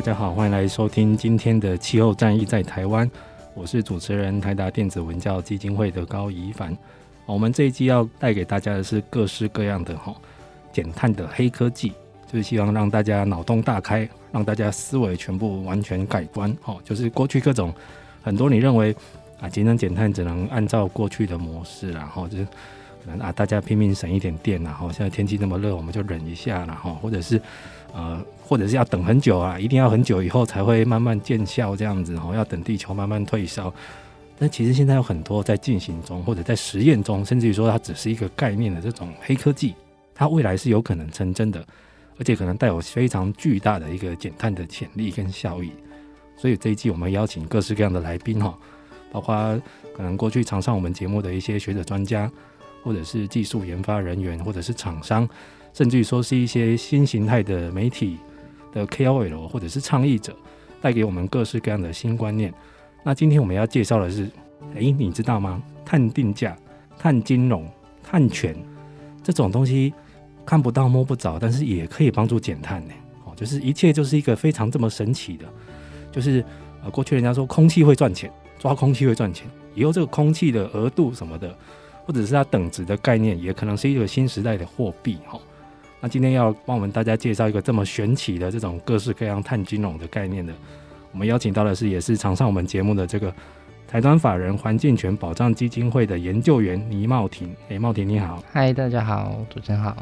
大家好，欢迎来收听今天的气候战役在台湾。我是主持人台达电子文教基金会的高宜凡。我们这一季要带给大家的是各式各样的哈减碳的黑科技，就是希望让大家脑洞大开，让大家思维全部完全改观。哈，就是过去各种很多你认为啊节能减碳只能按照过去的模式，然后就是可能啊大家拼命省一点电，然后现在天气那么热，我们就忍一下，然后或者是。呃，或者是要等很久啊，一定要很久以后才会慢慢见效，这样子哦，要等地球慢慢退烧。但其实现在有很多在进行中，或者在实验中，甚至于说它只是一个概念的这种黑科技，它未来是有可能成真的，而且可能带有非常巨大的一个减碳的潜力跟效益。所以这一季我们邀请各式各样的来宾哈，包括可能过去常上我们节目的一些学者专家，或者是技术研发人员，或者是厂商。甚至于说是一些新形态的媒体的 KOL 或者是倡议者，带给我们各式各样的新观念。那今天我们要介绍的是，诶，你知道吗？碳定价、碳金融、碳权这种东西看不到摸不着，但是也可以帮助减碳呢。哦，就是一切就是一个非常这么神奇的，就是呃，过去人家说空气会赚钱，抓空气会赚钱，以后这个空气的额度什么的，或者是它等值的概念，也可能是一个新时代的货币哈。那今天要帮我们大家介绍一个这么玄奇的这种各式各样碳金融的概念的，我们邀请到的是也是常上我们节目的这个台湾法人环境权保障基金会的研究员倪茂庭。哎，茂庭你好。嗨，大家好，主持人好。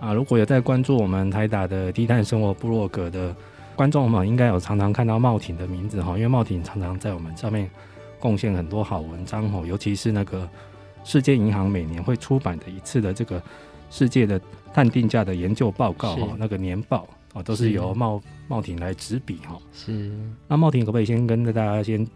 啊，如果有在关注我们台达的低碳生活部落格的观众们，应该有常常看到茂庭的名字哈，因为茂庭常常在我们上面贡献很多好文章哈，尤其是那个世界银行每年会出版的一次的这个世界的。碳定价的研究报告哈，那个年报哦，都是由茂茂庭来执笔哈。是，那茂庭可不可以先跟大家先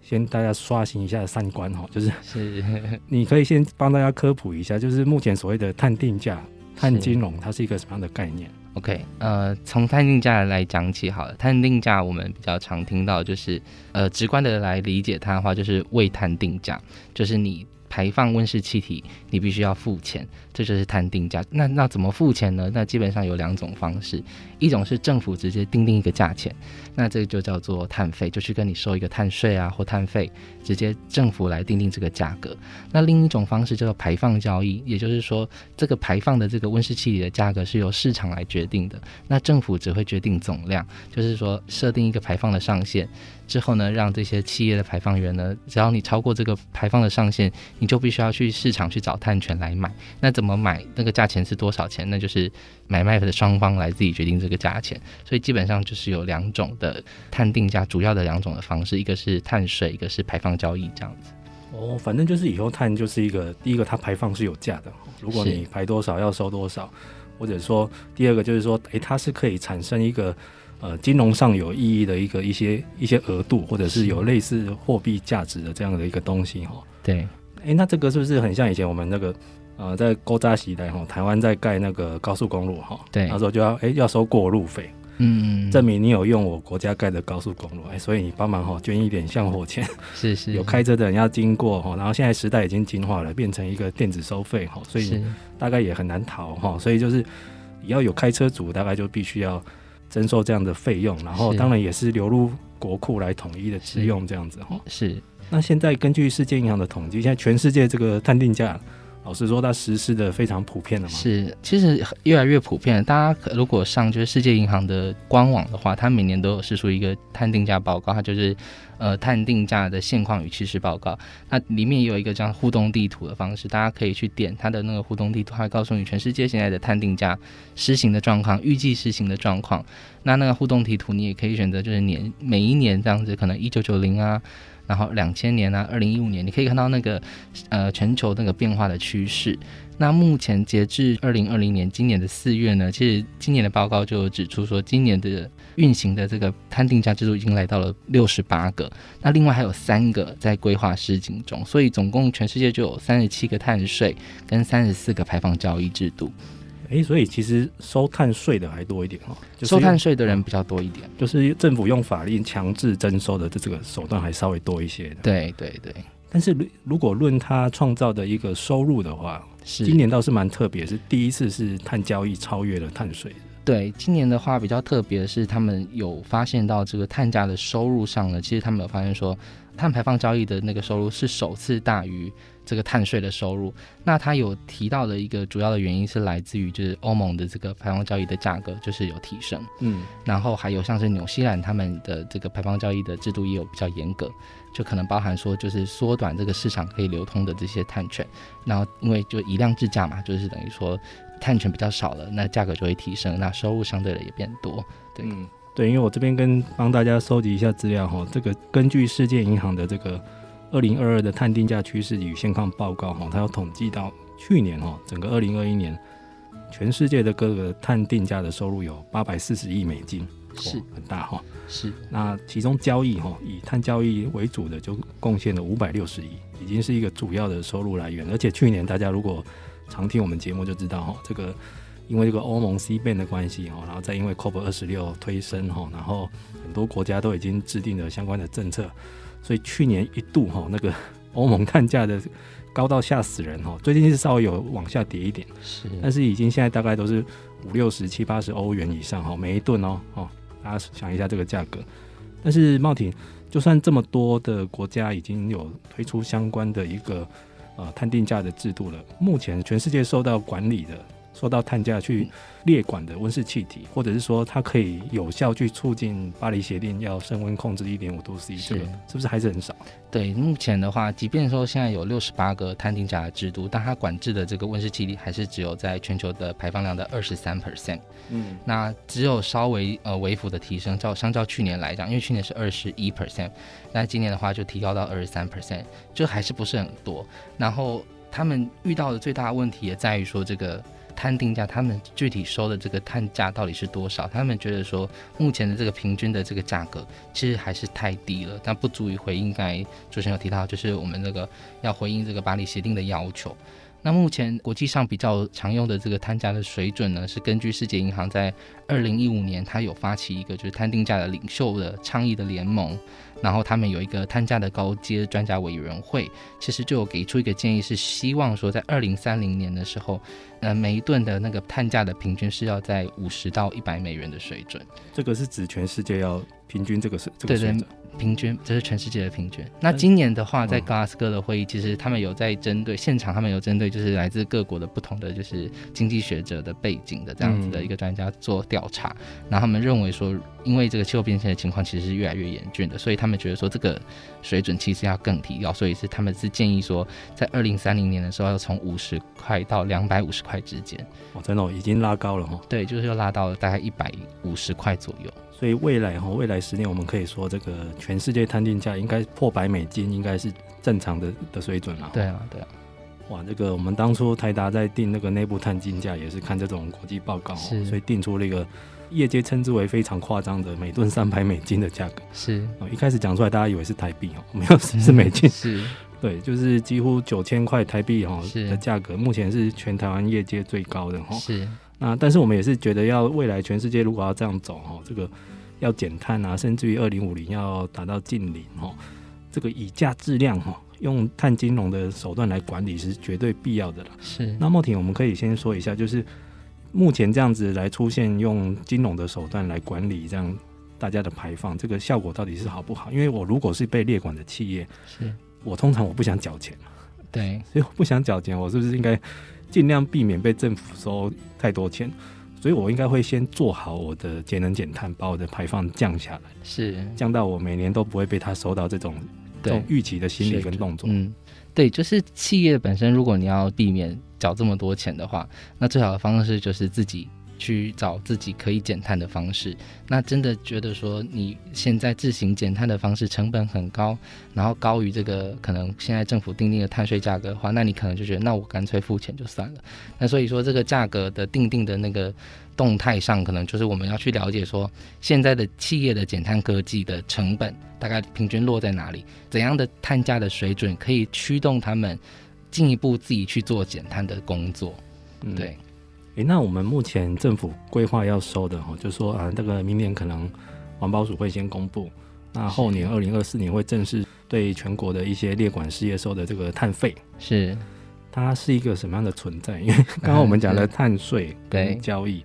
先大家刷新一下三观哈？就是是，你可以先帮大家科普一下，就是目前所谓的碳定价、碳金融，它是一个什么样的概念？OK，呃，从碳定价来讲起好了。碳定价我们比较常听到，就是呃，直观的来理解它的话，就是为碳定价，就是你。排放温室气体，你必须要付钱，这就是碳定价。那那怎么付钱呢？那基本上有两种方式，一种是政府直接定定一个价钱，那这个就叫做碳费，就去跟你收一个碳税啊或碳费，直接政府来定定这个价格。那另一种方式叫做排放交易，也就是说这个排放的这个温室气体的价格是由市场来决定的，那政府只会决定总量，就是说设定一个排放的上限。之后呢，让这些企业的排放源呢，只要你超过这个排放的上限，你就必须要去市场去找碳权来买。那怎么买？那个价钱是多少钱？那就是买卖的双方来自己决定这个价钱。所以基本上就是有两种的碳定价，主要的两种的方式，一个是碳税，一个是排放交易这样子。哦，反正就是以后碳就是一个第一个，它排放是有价的。如果你排多少要收多少，或者说第二个就是说，诶，它是可以产生一个。呃，金融上有意义的一个一些一些额度，或者是有类似货币价值的这样的一个东西哈。对，哎、欸，那这个是不是很像以前我们那个呃，在勾扎时代哈，台湾在盖那个高速公路哈，对，那时候就要哎、欸、要收过路费，嗯，证明你有用我国家盖的高速公路，哎、欸，所以你帮忙哈捐一点香火钱，是是，有开车的人要经过哈，然后现在时代已经进化了，变成一个电子收费哈，所以大概也很难逃哈，所以就是要有开车族，大概就必须要。征收这样的费用，然后当然也是流入国库来统一的使用这样子哈。是。那现在根据世界银行的统计，现在全世界这个碳定价老实说，它实施的非常普遍了嘛。是，其实越来越普遍了。大家如果上就是世界银行的官网的话，它每年都有释出一个碳定价报告，它就是呃碳定价的现况与趋势报告。那里面也有一个这样互动地图的方式，大家可以去点它的那个互动地图，它会告诉你全世界现在的碳定价施行的状况、预计施行的状况。那那个互动地图你也可以选择，就是年每一年这样子，可能一九九零啊。然后两千年啊，二零一五年，你可以看到那个，呃，全球那个变化的趋势。那目前截至二零二零年今年的四月呢，其实今年的报告就指出说，今年的运行的这个碳定价制度已经来到了六十八个，那另外还有三个在规划施行中，所以总共全世界就有三十七个碳税跟三十四个排放交易制度。哎，所以其实收碳税的还多一点哈，就是、收碳税的人比较多一点，就是政府用法令强制征收的这这个手段还稍微多一些的。对对对，但是如果论它创造的一个收入的话，是今年倒是蛮特别，是第一次是碳交易超越了碳税。对，今年的话比较特别的是，他们有发现到这个碳价的收入上呢，其实他们有发现说，碳排放交易的那个收入是首次大于。这个碳税的收入，那他有提到的一个主要的原因是来自于就是欧盟的这个排放交易的价格就是有提升，嗯，然后还有像是纽西兰他们的这个排放交易的制度也有比较严格，就可能包含说就是缩短这个市场可以流通的这些碳权，然后因为就以量制价嘛，就是等于说碳权比较少了，那价格就会提升，那收入相对的也变多，对，嗯，对，因为我这边跟帮大家收集一下资料哈，这个根据世界银行的这个。二零二二的碳定价趋势与现况报告哈，它要统计到去年哈，整个二零二一年全世界的各个碳定价的收入有八百四十亿美金，是很大哈。是，那其中交易哈，以碳交易为主的就贡献了五百六十亿，已经是一个主要的收入来源。而且去年大家如果常听我们节目就知道哈，这个因为这个欧盟 CBAM 的关系哈，然后再因为 COP 二十六推升哈，然后很多国家都已经制定了相关的政策。所以去年一度哈，那个欧盟碳价的高到吓死人哈，最近是稍微有往下跌一点，是，但是已经现在大概都是五六十七八十欧元以上哈，每一吨哦，哦，大家想一下这个价格。但是茂挺，就算这么多的国家已经有推出相关的一个啊，探定价的制度了，目前全世界受到管理的。说到碳价去列管的温室气体，或者是说它可以有效去促进巴黎协定要升温控制一点五度 C，这个是不是还是很少？对，目前的话，即便说现在有六十八个碳定价的制度，但它管制的这个温室气体还是只有在全球的排放量的二十三 percent。嗯，那只有稍微呃微幅的提升，照相较去年来讲，因为去年是二十一 percent，那今年的话就提高到二十三 percent，就还是不是很多。然后他们遇到的最大的问题也在于说这个。碳定价，他们具体收的这个碳价到底是多少？他们觉得说，目前的这个平均的这个价格其实还是太低了，但不足以回应刚才主持人有提到，就是我们这个要回应这个巴黎协定的要求。那目前国际上比较常用的这个碳价的水准呢，是根据世界银行在二零一五年，它有发起一个就是碳定价的领袖的倡议的联盟，然后他们有一个碳价的高阶专家委员会，其实就有给出一个建议，是希望说在二零三零年的时候，呃，每一吨的那个碳价的平均是要在五十到一百美元的水准。这个是指全世界要平均这个是这个水准。平均，这是全世界的平均。那今年的话，在格拉斯哥的会议，其实他们有在针对现场，他们有针对就是来自各国的不同的就是经济学者的背景的这样子的一个专家做调查。然后他们认为说，因为这个气候变迁的情况其实是越来越严峻的，所以他们觉得说这个水准其实要更提高。所以是他们是建议说，在二零三零年的时候要从五十块到两百五十块之间。哦，真的已经拉高了哈。对，就是又拉到了大概一百五十块左右。所以未来哈，未来十年我们可以说，这个全世界碳定价应该破百美金，应该是正常的的水准了。对啊，对啊。哇，这个我们当初台达在定那个内部碳定价，也是看这种国际报告，所以定出了一个业界称之为非常夸张的每吨三百美金的价格。是，一开始讲出来，大家以为是台币哦，没有是美金。是，对，就是几乎九千块台币哈的价格，目前是全台湾业界最高的哈。是。那但是我们也是觉得，要未来全世界如果要这样走哈，这个要减碳啊，甚至于二零五零要达到近零哈，这个以价质量哈，用碳金融的手段来管理是绝对必要的了。是。那莫婷，我们可以先说一下，就是目前这样子来出现用金融的手段来管理这样大家的排放，这个效果到底是好不好？因为我如果是被列管的企业，是我通常我不想缴钱。对，所以我不想缴钱，我是不是应该尽量避免被政府收太多钱？所以我应该会先做好我的节能减碳，把我的排放降下来，是降到我每年都不会被他收到这种这种预期的心理跟动作。嗯，对，就是企业本身，如果你要避免缴这么多钱的话，那最好的方式就是自己。去找自己可以减碳的方式，那真的觉得说你现在自行减碳的方式成本很高，然后高于这个可能现在政府定定的碳税价格的话，那你可能就觉得那我干脆付钱就算了。那所以说这个价格的定定的那个动态上，可能就是我们要去了解说现在的企业的减碳科技的成本大概平均落在哪里，怎样的碳价的水准可以驱动他们进一步自己去做减碳的工作，嗯、对。诶、欸，那我们目前政府规划要收的哈，就是说啊，这个明年可能环保署会先公布，那后年二零二四年会正式对全国的一些列管事业收的这个碳费，是它是一个什么样的存在？因为刚刚我们讲的碳税跟交易，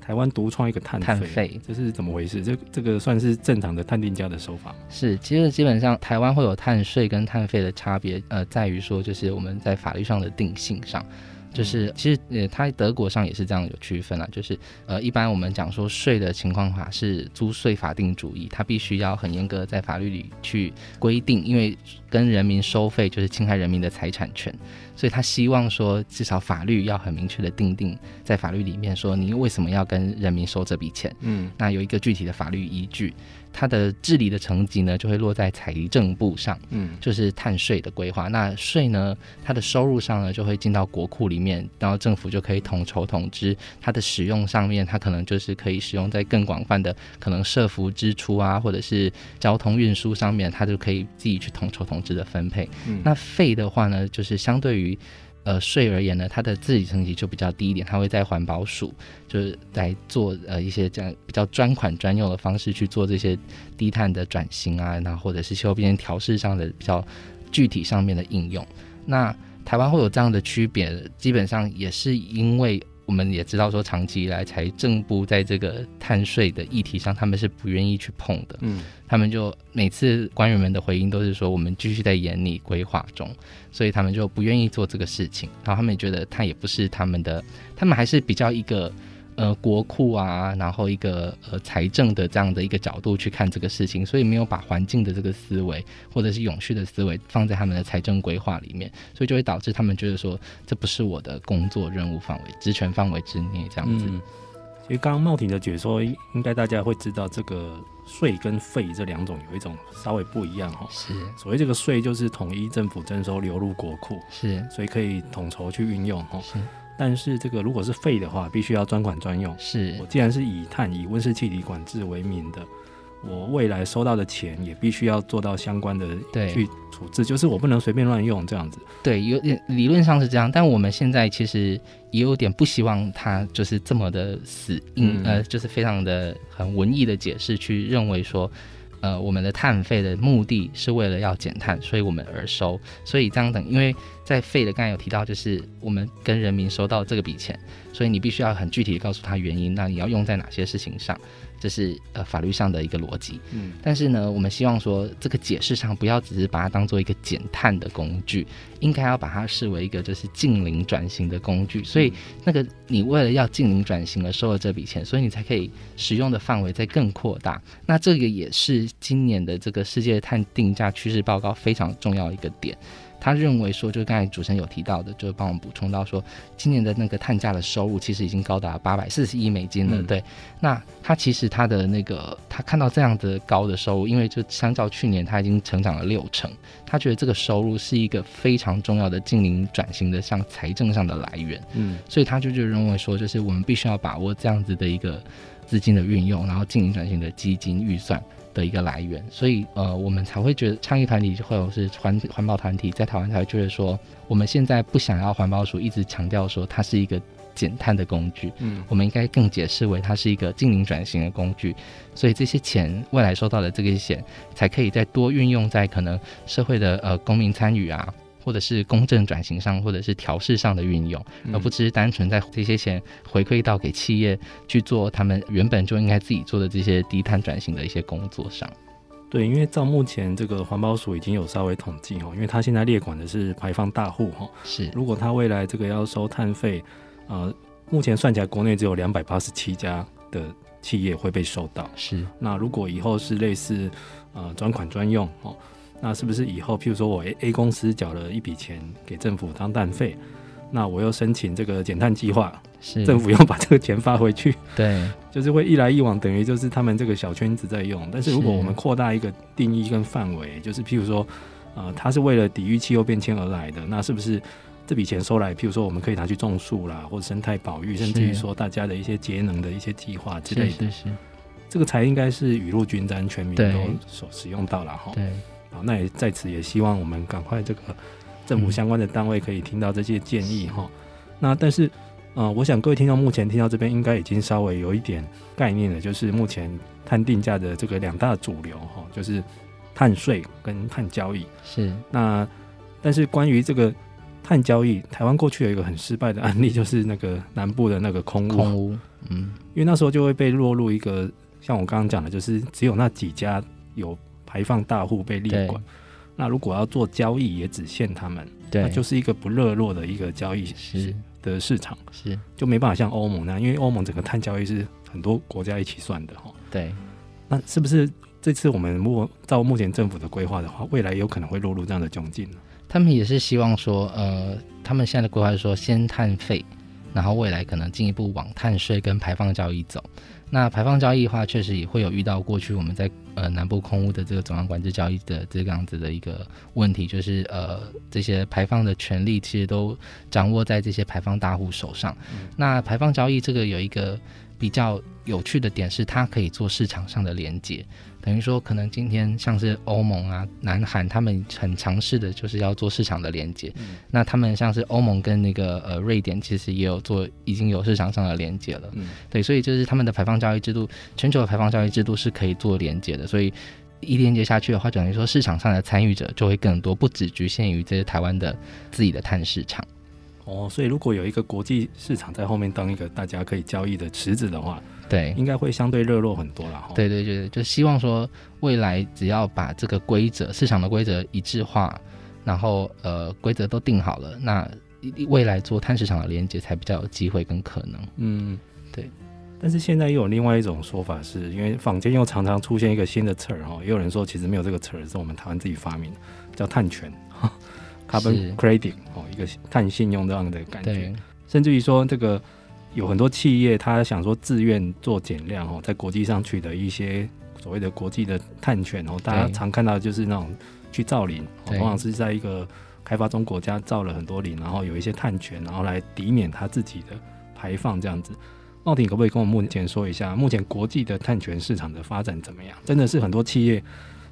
台湾独创一个碳费，这是怎么回事？这这个算是正常的碳定价的手法吗？是，其实基本上台湾会有碳税跟碳费的差别，呃，在于说就是我们在法律上的定性上。就是其实呃，它德国上也是这样有区分啊。就是呃，一般我们讲说税的情况法是租税法定主义，它必须要很严格在法律里去规定，因为跟人民收费就是侵害人民的财产权，所以他希望说至少法律要很明确的定定在法律里面说你为什么要跟人民收这笔钱，嗯，那有一个具体的法律依据。它的治理的层级呢，就会落在财政部上，嗯，就是碳税的规划。那税呢，它的收入上呢，就会进到国库里面，然后政府就可以统筹统支。它的使用上面，它可能就是可以使用在更广泛的可能社福支出啊，或者是交通运输上面，它就可以自己去统筹统支的分配。嗯，那费的话呢，就是相对于。呃，税而言呢，它的自己层级就比较低一点，它会在环保署，就是来做呃一些这样比较专款专用的方式去做这些低碳的转型啊，然后或者是气候变迁调试上的比较具体上面的应用。那台湾会有这样的区别，基本上也是因为。我们也知道说，长期以来财政部在这个碳税的议题上，他们是不愿意去碰的。嗯，他们就每次官员们的回应都是说，我们继续在研拟规划中，所以他们就不愿意做这个事情。然后他们也觉得它也不是他们的，他们还是比较一个。呃，国库啊，然后一个呃财政的这样的一个角度去看这个事情，所以没有把环境的这个思维或者是永续的思维放在他们的财政规划里面，所以就会导致他们觉得说，这不是我的工作任务范围、职权范围之内这样子。嗯，其实刚刚茂廷的解说，应该大家会知道，这个税跟费这两种有一种稍微不一样哈。是，所谓这个税就是统一政府征收流入国库，是，所以可以统筹去运用哈。是。但是这个如果是费的话，必须要专款专用。是我既然是以碳、以温室气体管制为名的，我未来收到的钱也必须要做到相关的去处置，就是我不能随便乱用这样子。对，有点理论上是这样，但我们现在其实也有点不希望它就是这么的死硬，嗯、呃，就是非常的很文艺的解释去认为说。呃，我们的碳费的目的是为了要减碳，所以我们而收。所以这样等，因为在费的刚才有提到，就是我们跟人民收到这个笔钱，所以你必须要很具体的告诉他原因，那你要用在哪些事情上。这是呃法律上的一个逻辑，嗯，但是呢，我们希望说这个解释上不要只是把它当做一个减碳的工具，应该要把它视为一个就是近零转型的工具。所以那个你为了要近零转型而收了这笔钱，所以你才可以使用的范围再更扩大。那这个也是今年的这个世界碳定价趋势报告非常重要一个点。他认为说，就刚才主持人有提到的，就帮我们补充到说，今年的那个碳价的收入其实已经高达八百四十亿美金了。嗯、对，那他其实他的那个他看到这样的高的收入，因为就相较去年，他已经成长了六成，他觉得这个收入是一个非常重要的净零转型的像财政上的来源。嗯，所以他就就认为说，就是我们必须要把握这样子的一个资金的运用，然后净零转型的基金预算。的一个来源，所以呃，我们才会觉得倡议团体或者是环环保团体在台湾才会觉得说，我们现在不想要环保署一直强调说它是一个减碳的工具，嗯，我们应该更解释为它是一个净零转型的工具，所以这些钱未来收到的这个钱，才可以再多运用在可能社会的呃公民参与啊。或者是公正转型上，或者是调试上的运用，而不只是单纯在这些钱回馈到给企业去做他们原本就应该自己做的这些低碳转型的一些工作上。对，因为照目前这个环保署已经有稍微统计哦，因为它现在列管的是排放大户哈，是。如果它未来这个要收碳费，呃，目前算起来国内只有两百八十七家的企业会被收到。是。那如果以后是类似呃专款专用哦，那是不是以后譬如说我 A A 公司缴了一笔钱给政府当碳费，那我又申请这个减碳计划？是政府要把这个钱发回去，对，就是会一来一往，等于就是他们这个小圈子在用。但是如果我们扩大一个定义跟范围，就是譬如说，呃，它是为了抵御气候变迁而来的，那是不是这笔钱收来，譬如说我们可以拿去种树啦，或者生态保育，甚至于说大家的一些节能的一些计划之类的，是是，是，这个才应该是雨露均沾，全民都所使用到了哈。对，好，那也在此也希望我们赶快这个政府相关的单位可以听到这些建议哈、嗯。那但是。呃，我想各位听到目前听到这边，应该已经稍微有一点概念了，就是目前碳定价的这个两大主流哈，就是碳税跟碳交易。是。那但是关于这个碳交易，台湾过去有一个很失败的案例，就是那个南部的那个空屋。空屋。嗯。因为那时候就会被落入一个像我刚刚讲的，就是只有那几家有排放大户被列管。那如果要做交易，也只限他们。对。那就是一个不热络的一个交易。是。的市场是就没办法像欧盟那样，因为欧盟整个碳交易是很多国家一起算的哈。对，那是不是这次我们如果照目前政府的规划的话，未来有可能会落入这样的窘境呢？他们也是希望说，呃，他们现在的规划是说，先碳费，然后未来可能进一步往碳税跟排放交易走。那排放交易的话，确实也会有遇到过去我们在呃南部空屋的这个总量管制交易的这个样子的一个问题，就是呃这些排放的权利其实都掌握在这些排放大户手上。嗯。那排放交易这个有一个比较有趣的点是，它可以做市场上的连接。等于说，可能今天像是欧盟啊、南韩，他们很尝试的就是要做市场的连接。嗯。那他们像是欧盟跟那个呃瑞典，其实也有做，已经有市场上的连接了。嗯。对，所以就是他们的排放交易制度，全球的排放交易制度是可以做连接的。所以一连接下去的话，等于说市场上的参与者就会更多，不只局限于这些台湾的自己的碳市场。哦，所以如果有一个国际市场在后面当一个大家可以交易的池子的话。对，应该会相对热络很多了哈。对对对，就希望说未来只要把这个规则、市场的规则一致化，然后呃规则都定好了，那未来做碳市场的连接才比较有机会跟可能。嗯，对。但是现在又有另外一种说法是，是因为坊间又常常出现一个新的词儿哈，也有人说其实没有这个词儿，是我们台湾自己发明的，叫碳权 （carbon credit） 哦，一个碳信用这样的感觉，甚至于说这个。有很多企业，他想说自愿做减量哦，在国际上取得一些所谓的国际的碳权哦，大家常看到的就是那种去造林，往往是在一个开发中国家造了很多林，然后有一些碳权，然后来抵免他自己的排放这样子。茂廷可不可以跟我目前说一下，目前国际的碳权市场的发展怎么样？真的是很多企业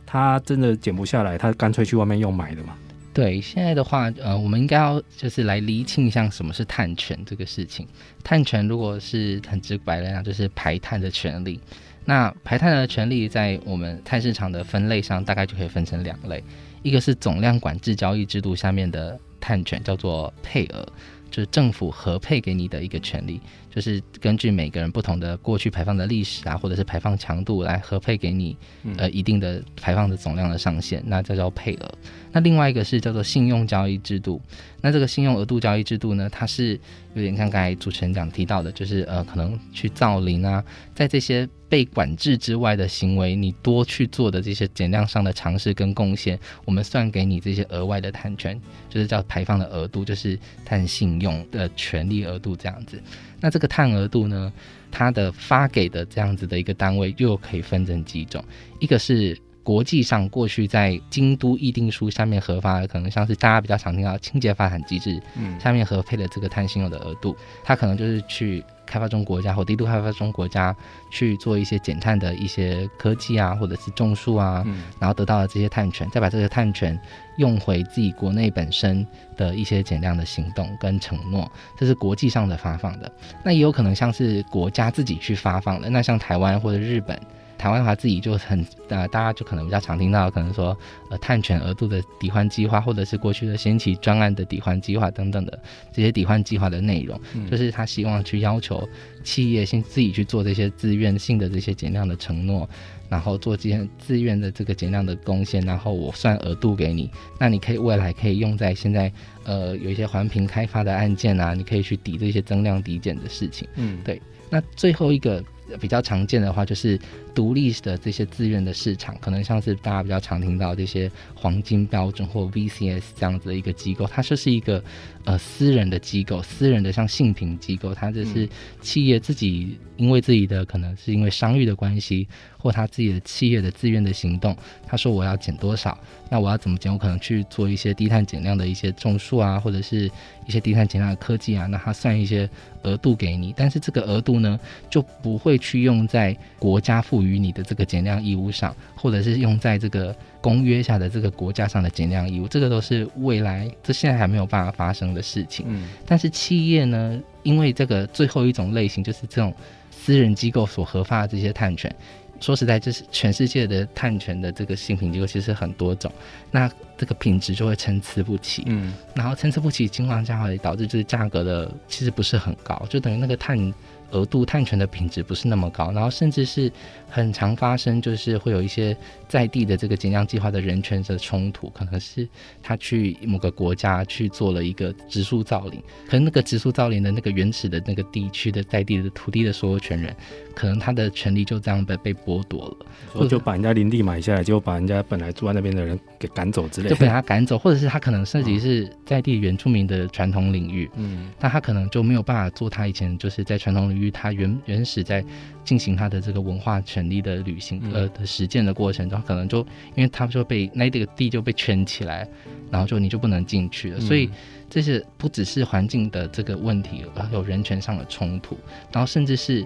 他真的减不下来，他干脆去外面用买的吗？对，现在的话，呃，我们应该要就是来厘清一下什么是碳权这个事情。碳权如果是很直白来讲，就是排碳的权利。那排碳的权利在我们碳市场的分类上，大概就可以分成两类，一个是总量管制交易制度下面的碳权，叫做配额。就是政府核配给你的一个权利，就是根据每个人不同的过去排放的历史啊，或者是排放强度来核配给你，呃，一定的排放的总量的上限，那这叫配额。那另外一个是叫做信用交易制度，那这个信用额度交易制度呢，它是有点像刚才主持人讲提到的，就是呃，可能去造林啊，在这些。被管制之外的行为，你多去做的这些减量上的尝试跟贡献，我们算给你这些额外的碳权，就是叫排放的额度，就是碳信用的权利额度这样子。那这个碳额度呢，它的发给的这样子的一个单位又可以分成几种，一个是国际上过去在京都议定书下面核发的，可能像是大家比较常听到清洁发展机制，嗯，下面核配的这个碳信用的额度，它可能就是去。开发中国家或低度开发中国家去做一些减碳的一些科技啊，或者是种树啊，嗯，然后得到了这些碳权，再把这个碳权用回自己国内本身的一些减量的行动跟承诺，这是国际上的发放的。那也有可能像是国家自己去发放的，那像台湾或者日本，台湾的话自己就很呃，大家就可能比较常听到，可能说呃碳权额度的抵换计划，或者是过去的先期专案的抵换计划等等的这些抵换计划的内容，嗯、就是他希望去要求企业先自己去做这些自愿性的这些减量的承诺。然后做这些自愿的这个减量的贡献，然后我算额度给你，那你可以未来可以用在现在呃有一些环评开发的案件啊，你可以去抵这些增量抵减的事情。嗯，对。那最后一个比较常见的话就是。独立的这些自愿的市场，可能像是大家比较常听到这些黄金标准或 VCS 这样子的一个机构，它就是一个呃私人的机构，私人的像信评机构，它就是企业自己因为自己的可能是因为商誉的关系，或他自己的企业的自愿的行动，他说我要减多少，那我要怎么减？我可能去做一些低碳减量的一些种树啊，或者是一些低碳减量的科技啊，那他算一些额度给你，但是这个额度呢就不会去用在国家赋予。于你的这个减量义务上，或者是用在这个公约下的这个国家上的减量义务，这个都是未来这现在还没有办法发生的事情。嗯，但是企业呢，因为这个最后一种类型就是这种私人机构所核发的这些碳权，说实在，就是全世界的碳权的这个新品机构其实很多种，那这个品质就会参差不齐。嗯，然后参差不齐情况下会导致就是价格的其实不是很高，就等于那个碳。额度碳权的品质不是那么高，然后甚至是很常发生，就是会有一些在地的这个减量计划的人权的冲突，可能是他去某个国家去做了一个植树造林，可能那个植树造林的那个原始的那个地区的在地的土地的所有权人，可能他的权利就这样被被剥夺了，就把人家林地买下来，就把人家本来住在那边的人给赶走之类的，就被他赶走，或者是他可能涉及是在地原住民的传统领域，嗯，那他可能就没有办法做他以前就是在传统领域他原原始在进行他的这个文化权利的旅行呃的实践的过程中，可能就因为他们就被那这个地就被圈起来，然后就你就不能进去了，所以这是不只是环境的这个问题，还有人权上的冲突，然后甚至是。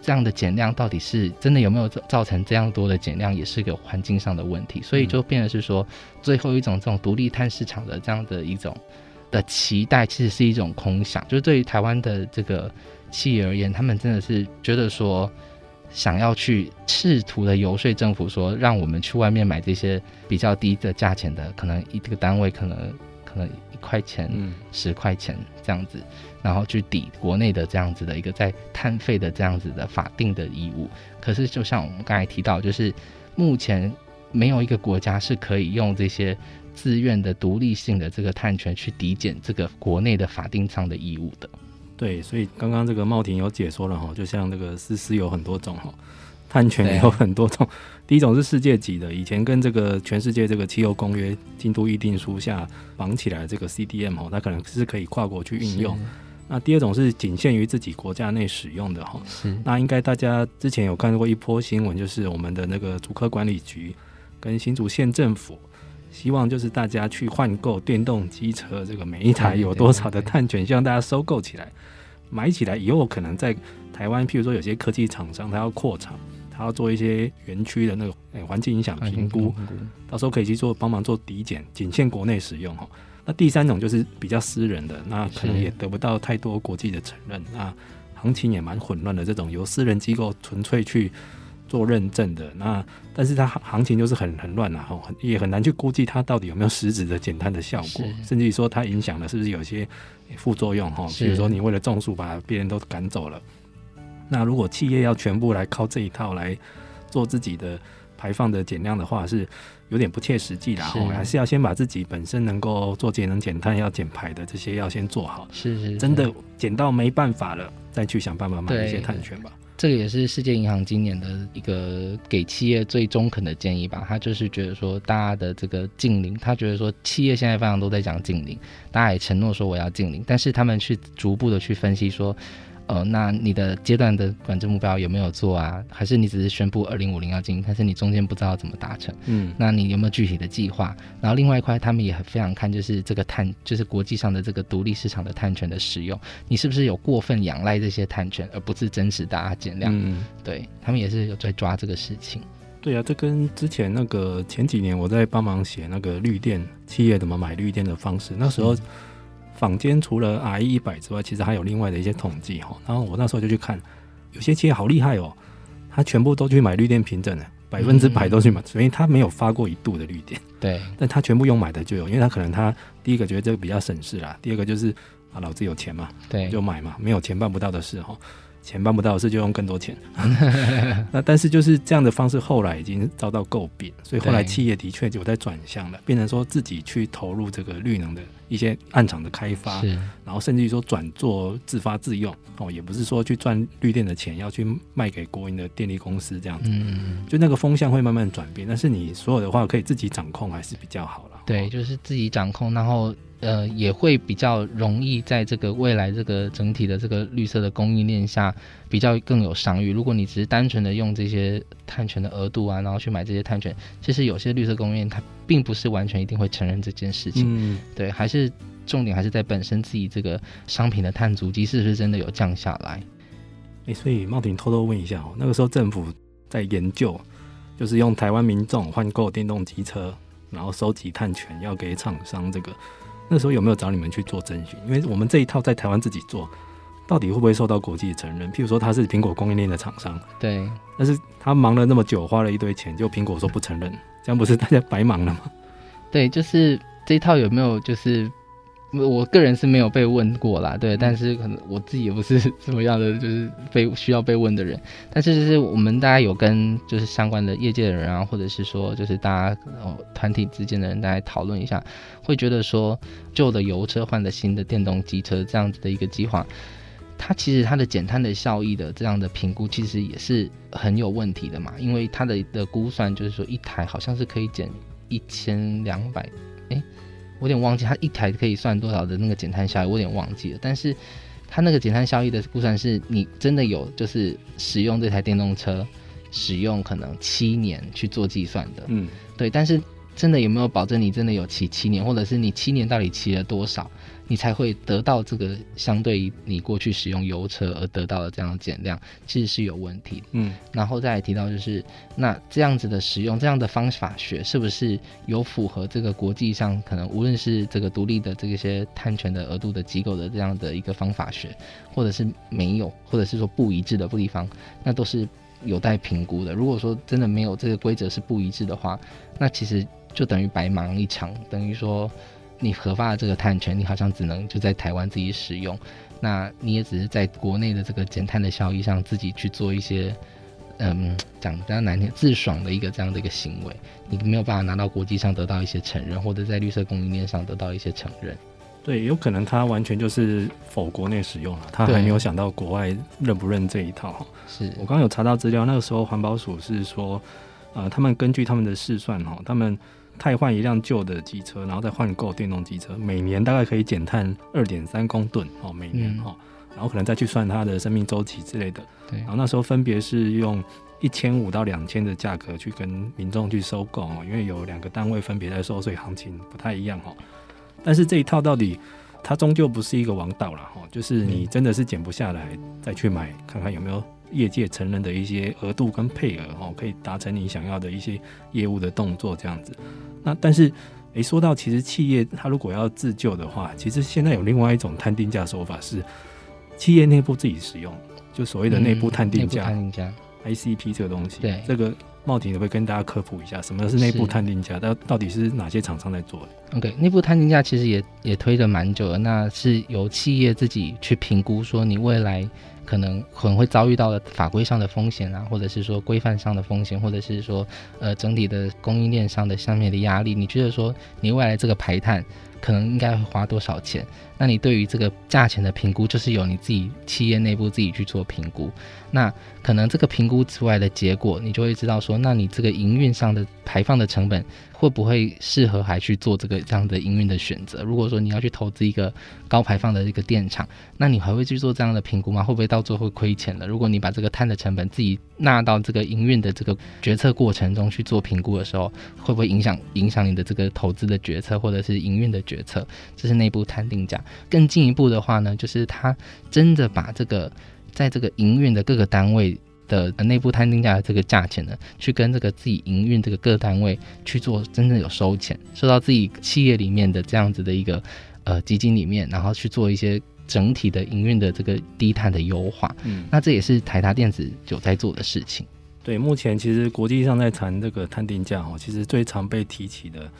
这样的减量到底是真的有没有造成这样多的减量，也是个环境上的问题。所以就变得是说，最后一种这种独立碳市场的这样的一种的期待，其实是一种空想。就是对于台湾的这个企业而言，他们真的是觉得说，想要去试图的游说政府说，让我们去外面买这些比较低的价钱的，可能一这个单位可能可能一块钱、十块钱这样子。然后去抵国内的这样子的一个在碳费的这样子的法定的义务，可是就像我们刚才提到，就是目前没有一个国家是可以用这些自愿的独立性的这个碳权去抵减这个国内的法定上的义务的。对，所以刚刚这个茂婷有解说了哈，就像这个丝丝有很多种哈，碳权也有很多种。第一种是世界级的，以前跟这个全世界这个汽油公约、京都议定书下绑起来的这个 CDM 哈，它可能是可以跨国去运用。那第二种是仅限于自己国家内使用的哈，那应该大家之前有看过一波新闻，就是我们的那个竹科管理局跟新竹县政府，希望就是大家去换购电动机车，这个每一台有多少的碳权，希望大家收购起来，买起来以后可能在台湾，譬如说有些科技厂商他要扩厂，他要做一些园区的那个诶环境影响评估，到时候可以去做帮忙做抵减，仅限国内使用哈。那第三种就是比较私人的，那可能也得不到太多国际的承认，那行情也蛮混乱的。这种由私人机构纯粹去做认证的，那但是它行情就是很很乱啊，很也很难去估计它到底有没有实质的减碳的效果，甚至于说它影响的是不是有些副作用哈？比如说你为了种树把别人都赶走了，那如果企业要全部来靠这一套来做自己的排放的减量的话是。有点不切实际啦，是还是要先把自己本身能够做节能减碳、要减排的这些要先做好。是是，是，真的减到没办法了，再去想办法买一些碳权吧。这个也是世界银行今年的一个给企业最中肯的建议吧。他就是觉得说，大家的这个净零，他觉得说，企业现在非常都在讲净零，大家也承诺说我要净零，但是他们去逐步的去分析说。呃，那你的阶段的管制目标有没有做啊？还是你只是宣布二零五零要进，但是你中间不知道怎么达成？嗯，那你有没有具体的计划？然后另外一块，他们也很非常看就是这个碳，就是国际上的这个独立市场的碳权的使用，你是不是有过分仰赖这些碳权，而不是真实大家减量？嗯，对他们也是有在抓这个事情。对啊，这跟之前那个前几年我在帮忙写那个绿电企业怎么买绿电的方式，那时候。坊间除了 RE 一百之外，其实还有另外的一些统计哈。然后我那时候就去看，有些企业好厉害哦，他全部都去买绿电凭证的，百分之百都去买，所以他没有发过一度的绿电。对，但他全部用买的就有，因为他可能他第一个觉得这个比较省事啦，第二个就是啊，老子有钱嘛，对，就买嘛，没有钱办不到的事哈。钱办不到的事就用更多钱，那但是就是这样的方式，后来已经遭到诟病，所以后来企业的确有在转向了，变成说自己去投入这个绿能的一些暗场的开发，然后甚至于说转做自发自用哦，也不是说去赚绿电的钱要去卖给国营的电力公司这样子，嗯就那个风向会慢慢转变，但是你所有的话可以自己掌控还是比较好了。对，就是自己掌控，然后。呃，也会比较容易在这个未来这个整体的这个绿色的供应链下，比较更有商誉。如果你只是单纯的用这些碳权的额度啊，然后去买这些碳权，其实有些绿色供应链它并不是完全一定会承认这件事情。嗯，对，还是重点还是在本身自己这个商品的碳足迹是不是真的有降下来？诶，所以茂鼎偷偷问一下哦，那个时候政府在研究，就是用台湾民众换购电动机车，然后收集碳权，要给厂商这个。那时候有没有找你们去做征询？因为我们这一套在台湾自己做，到底会不会受到国际承认？譬如说他是苹果供应链的厂商，对，但是他忙了那么久，花了一堆钱，就苹果说不承认，这样不是大家白忙了吗？对，就是这一套有没有就是？我个人是没有被问过啦，对，但是可能我自己也不是 什么样的，就是被需要被问的人。但是就是我们大家有跟就是相关的业界的人啊，或者是说就是大家哦团体之间的人，大家讨论一下，会觉得说旧的油车换的新的电动机车这样子的一个计划，它其实它的减碳的效益的这样的评估，其实也是很有问题的嘛，因为它的的估算就是说一台好像是可以减一千两百，诶。我有点忘记它一台可以算多少的那个减碳效益，我有点忘记了。但是它那个减碳效益的估算是你真的有就是使用这台电动车使用可能七年去做计算的，嗯，对。但是真的有没有保证你真的有骑七年，或者是你七年到底骑了多少？你才会得到这个相对于你过去使用油车而得到的这样的减量，其实是有问题。嗯，然后再来提到就是，那这样子的使用这样的方法学是不是有符合这个国际上可能无论是这个独立的这些碳权的额度的机构的这样的一个方法学，或者是没有，或者是说不一致的地方，那都是有待评估的。如果说真的没有这个规则是不一致的话，那其实就等于白忙一场，等于说。你核发的这个碳权，你好像只能就在台湾自己使用，那你也只是在国内的这个减碳的效益上自己去做一些，嗯，讲比较难听，自爽的一个这样的一个行为，你没有办法拿到国际上得到一些承认，或者在绿色供应链上得到一些承认。对，有可能他完全就是否国内使用了，他还没有想到国外认不认这一套。是我刚刚有查到资料，那个时候环保署是说，呃，他们根据他们的试算哈，他们。汰换一辆旧的机车，然后再换购电动机车，每年大概可以减碳二点三公吨哦，每年哈、嗯，然后可能再去算它的生命周期之类的。对，然后那时候分别是用一千五到两千的价格去跟民众去收购哦，因为有两个单位分别在收，所以行情不太一样哈。但是这一套到底它终究不是一个王道了哈，就是你真的是减不下来，再去买看看有没有。业界承认的一些额度跟配额哦，可以达成你想要的一些业务的动作这样子。那但是，诶、欸，说到其实企业它如果要自救的话，其实现在有另外一种探定价手法是企业内部自己使用，就所谓的内部探定价、嗯、ICP 这个东西。对，这个茂廷你会跟大家科普一下，什么是内部探定价？到到底是哪些厂商在做的？OK，内部探定价其实也也推得蛮久了，那是由企业自己去评估说你未来。可能可能会遭遇到的法规上的风险啊，或者是说规范上的风险，或者是说呃整体的供应链上的上面的压力，你觉得说你未来这个排碳可能应该会花多少钱？那你对于这个价钱的评估，就是由你自己企业内部自己去做评估。那可能这个评估出来的结果，你就会知道说，那你这个营运上的排放的成本会不会适合还去做这个这样的营运的选择？如果说你要去投资一个高排放的一个电厂，那你还会去做这样的评估吗？会不会到最后亏钱了？如果你把这个碳的成本自己纳到这个营运的这个决策过程中去做评估的时候，会不会影响影响你的这个投资的决策或者是营运的决策？这是内部碳定价。更进一步的话呢，就是他真的把这个。在这个营运的各个单位的内部碳定价的这个价钱呢，去跟这个自己营运这个各单位去做真正有收钱，收到自己企业里面的这样子的一个呃基金里面，然后去做一些整体的营运的这个低碳的优化。嗯，那这也是台达电子有在做的事情。对，目前其实国际上在谈这个碳定价哈，其实最常被提起的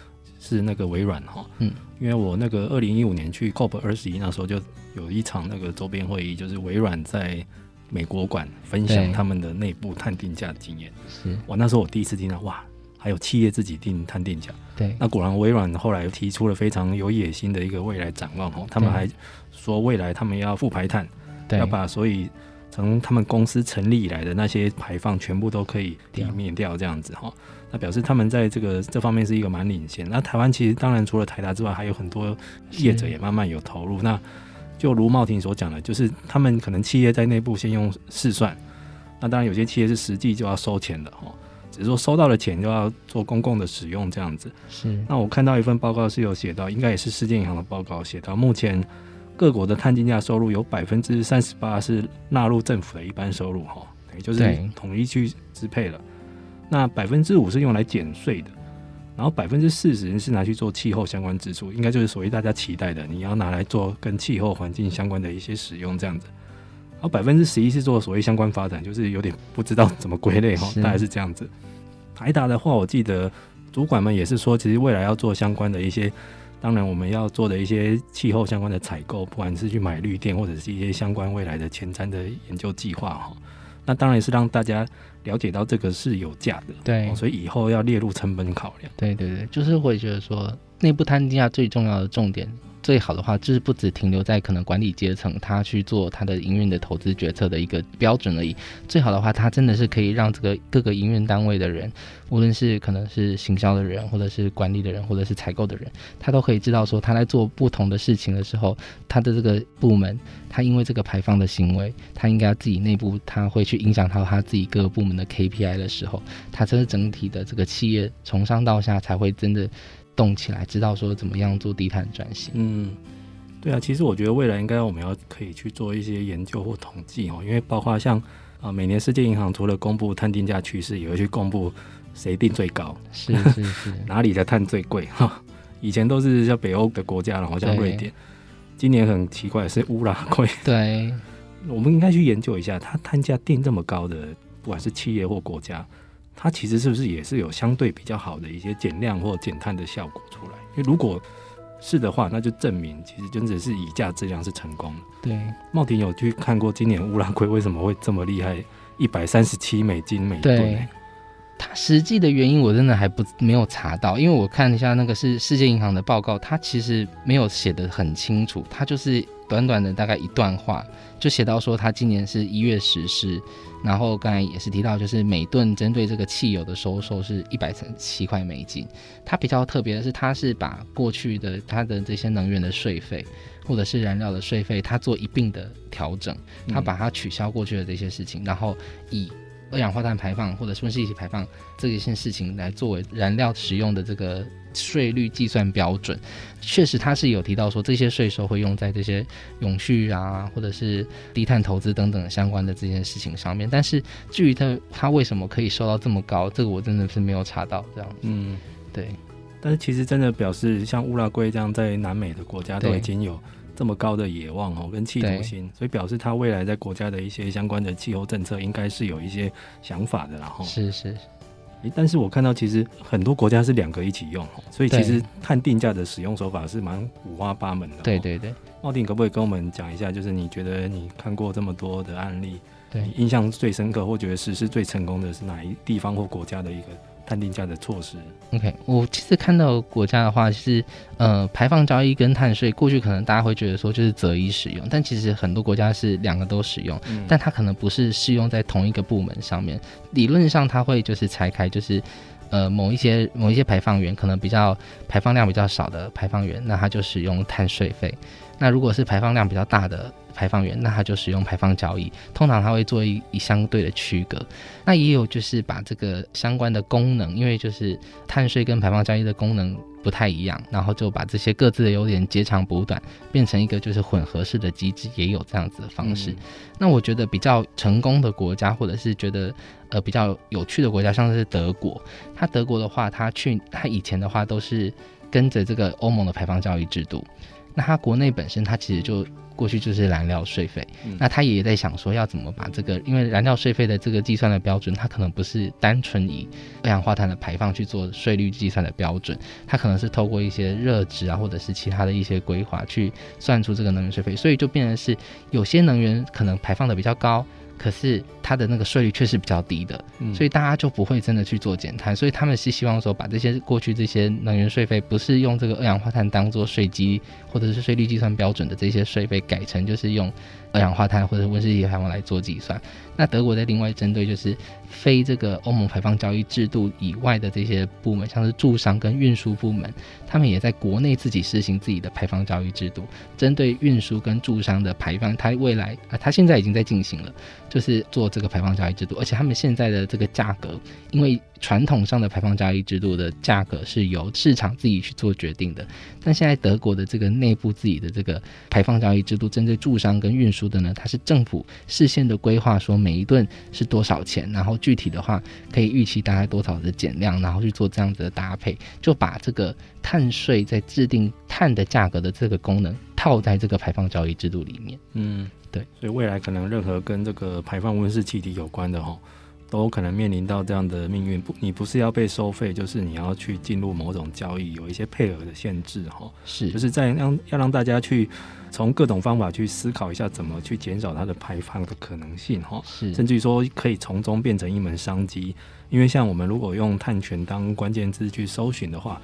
是那个微软哈，嗯，因为我那个二零一五年去 COP 二十一那时候就有一场那个周边会议，就是微软在美国馆分享他们的内部碳定价的经验，是，我，那时候我第一次听到哇，还有企业自己定碳定价，对，那果然微软后来提出了非常有野心的一个未来展望哦，他们还说未来他们要负排碳，对，要把所以。从他们公司成立以来的那些排放，全部都可以抵免掉，这样子哈。那表示他们在这个这方面是一个蛮领先。那台湾其实当然除了台达之外，还有很多业者也慢慢有投入。那就如茂婷所讲的，就是他们可能企业在内部先用试算。那当然有些企业是实际就要收钱的哈，只是说收到的钱就要做公共的使用这样子。是。那我看到一份报告是有写到，应该也是世界银行的报告写到目前。各国的碳定价收入有百分之三十八是纳入政府的一般收入，哈，等于就是统一去支配了。那百分之五是用来减税的，然后百分之四十是拿去做气候相关支出，应该就是所谓大家期待的，你要拿来做跟气候环境相关的一些使用这样子。然后百分之十一是做所谓相关发展，就是有点不知道怎么归类 哈，大概是这样子。台达的话，我记得主管们也是说，其实未来要做相关的一些。当然，我们要做的一些气候相关的采购，不管是去买绿电，或者是一些相关未来的前瞻的研究计划哈，那当然是让大家了解到这个是有价的，对，所以以后要列入成本考量。对对对，就是会觉得说，内部摊定价最重要的重点。最好的话，就是不只停留在可能管理阶层，他去做他的营运的投资决策的一个标准而已。最好的话，他真的是可以让这个各个营运单位的人，无论是可能是行销的人，或者是管理的人，或者是采购的人，他都可以知道说，他在做不同的事情的时候，他的这个部门，他因为这个排放的行为，他应该自己内部，他会去影响到他自己各个部门的 KPI 的时候，他这是整体的这个企业从上到下才会真的。动起来，知道说怎么样做低碳转型。嗯，对啊，其实我觉得未来应该我们要可以去做一些研究或统计哦，因为包括像啊，每年世界银行除了公布碳定价趋势，也会去公布谁定最高，是是是，哪里的碳最贵哈。以前都是像北欧的国家然后像瑞典，今年很奇怪是乌拉 圭。对，我们应该去研究一下，它碳价定这么高的，不管是企业或国家。它其实是不是也是有相对比较好的一些减量或减碳的效果出来？因为如果是的话，那就证明其实真的是以价质量是成功的。对，茂廷有去看过今年乌拉圭为什么会这么厉害，一百三十七美金每吨。它实际的原因我真的还不没有查到，因为我看一下那个是世界银行的报告，它其实没有写得很清楚，它就是短短的大概一段话就写到说，它今年是一月实施。然后刚才也是提到，就是每吨针对这个汽油的收受是一百三七块美金。它比较特别的是，它是把过去的它的这些能源的税费，或者是燃料的税费，它做一并的调整，它把它取消过去的这些事情，然后以。二氧化碳排放或者温室气体排放这一件事情来作为燃料使用的这个税率计算标准，确实它是有提到说，这些税收会用在这些永续啊或者是低碳投资等等相关的这件事情上面。但是至于它它为什么可以收到这么高，这个我真的是没有查到这样子。嗯，对。但是其实真的表示，像乌拉圭这样在南美的国家都已经有。这么高的野望哦，跟企图心，所以表示他未来在国家的一些相关的气候政策，应该是有一些想法的，然后是是，但是我看到其实很多国家是两个一起用，所以其实碳定价的使用手法是蛮五花八门的。对对对，奥定可不可以跟我们讲一下，就是你觉得你看过这么多的案例，对，印象最深刻或觉得实施最成功的是哪一地方或国家的一个？碳定价的措施。OK，我其实看到国家的话是，呃，排放交易跟碳税，过去可能大家会觉得说就是择一使用，但其实很多国家是两个都使用，嗯、但它可能不是适用在同一个部门上面。理论上它会就是拆开，就是呃某一些某一些排放源可能比较排放量比较少的排放源，那它就使用碳税费。那如果是排放量比较大的排放源，那它就使用排放交易。通常它会做一一相对的区隔。那也有就是把这个相关的功能，因为就是碳税跟排放交易的功能不太一样，然后就把这些各自的优点截长补短，变成一个就是混合式的机制，也有这样子的方式。嗯、那我觉得比较成功的国家，或者是觉得呃比较有趣的国家，像是德国。它德国的话，它去它以前的话都是跟着这个欧盟的排放交易制度。那它国内本身它其实就。过去就是燃料税费，嗯、那他也在想说要怎么把这个，因为燃料税费的这个计算的标准，它可能不是单纯以二氧化碳的排放去做税率计算的标准，它可能是透过一些热值啊，或者是其他的一些规划去算出这个能源税费，所以就变成是有些能源可能排放的比较高。可是它的那个税率却是比较低的，嗯、所以大家就不会真的去做减碳，所以他们是希望说把这些过去这些能源税费不是用这个二氧化碳当做税基或者是税率计算标准的这些税费改成就是用二氧化碳或者温室气体排放来做计算。那德国在另外针对就是非这个欧盟排放交易制度以外的这些部门，像是驻商跟运输部门，他们也在国内自己实行自己的排放交易制度，针对运输跟驻商的排放，它未来啊，它现在已经在进行了。就是做这个排放交易制度，而且他们现在的这个价格，因为传统上的排放交易制度的价格是由市场自己去做决定的，但现在德国的这个内部自己的这个排放交易制度，针对驻商跟运输的呢，它是政府事先的规划，说明每一顿是多少钱，然后具体的话可以预期大概多少的减量，然后去做这样子的搭配，就把这个碳税在制定碳的价格的这个功能套在这个排放交易制度里面，嗯。对，所以未来可能任何跟这个排放温室气体有关的哈，都可能面临到这样的命运。不，你不是要被收费，就是你要去进入某种交易，有一些配额的限制哈。是，就是在让要让大家去从各种方法去思考一下，怎么去减少它的排放的可能性哈。是，甚至于说可以从中变成一门商机。因为像我们如果用碳权当关键字去搜寻的话，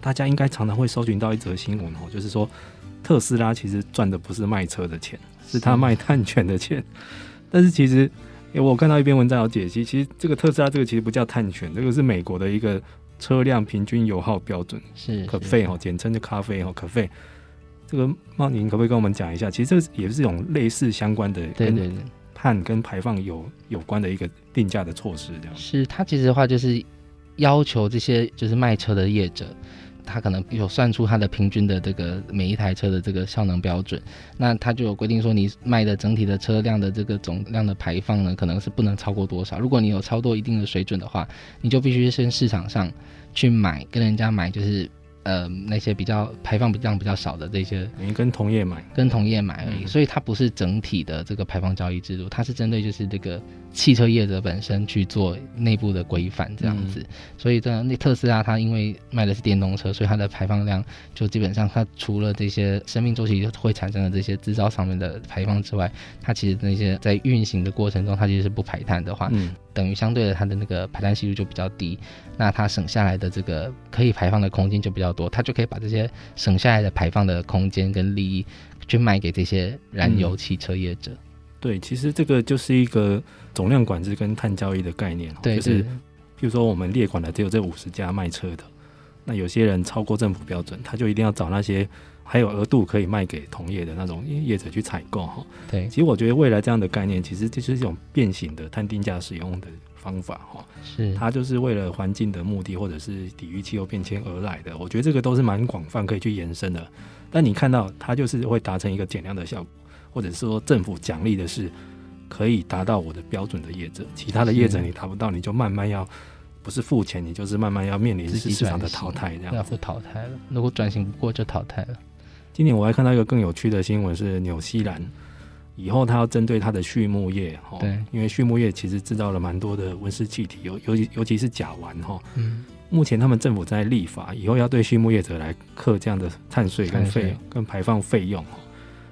大家应该常常会搜寻到一则新闻哦，就是说特斯拉其实赚的不是卖车的钱。是他卖碳权的钱，但是其实，我看到一篇文章有解析，其实这个特斯拉这个其实不叫碳权，这个是美国的一个车辆平均油耗标准，是可费哈，简称就咖啡哈，可费。这个茂宁可不可以跟我们讲一下？其实这也是一种类似相关的，对对对，碳跟排放有有关的一个定价的措施，这样。是它其实的话就是要求这些就是卖车的业者。他可能有算出它的平均的这个每一台车的这个效能标准，那他就有规定说，你卖的整体的车辆的这个总量的排放呢，可能是不能超过多少。如果你有超过一定的水准的话，你就必须先市场上去买，跟人家买，就是呃那些比较排放量比较少的这些，你跟同业买，跟同业买而已。所以它不是整体的这个排放交易制度，它是针对就是这个。汽车业者本身去做内部的规范，这样子，嗯、所以这那特斯拉它因为卖的是电动车，所以它的排放量就基本上它除了这些生命周期会产生的这些制造上面的排放之外，它其实那些在运行的过程中它其实是不排碳的话，嗯，等于相对的它的那个排碳系数就比较低，那它省下来的这个可以排放的空间就比较多，它就可以把这些省下来的排放的空间跟利益去卖给这些燃油汽车业者。嗯对，其实这个就是一个总量管制跟碳交易的概念。对，就是，譬如说我们列管的只有这五十家卖车的，那有些人超过政府标准，他就一定要找那些还有额度可以卖给同业的那种业者去采购哈。对，其实我觉得未来这样的概念，其实就是一种变形的碳定价使用的方法哈。是，它就是为了环境的目的，或者是抵御气候变迁而来的。我觉得这个都是蛮广泛可以去延伸的。但你看到它就是会达成一个减量的效果。或者是说政府奖励的是可以达到我的标准的业者，其他的业者你达不到，你就慢慢要不是付钱，你就是慢慢要面临市场的淘汰，这样要淘汰了。如果转型不过就淘汰了。今年我还看到一个更有趣的新闻是纽西兰以后他要针对他的畜牧业，对，因为畜牧业其实制造了蛮多的温室气体，尤尤其尤其是甲烷哈。嗯。目前他们政府在立法，以后要对畜牧业者来课这样的碳税跟费跟排放费用。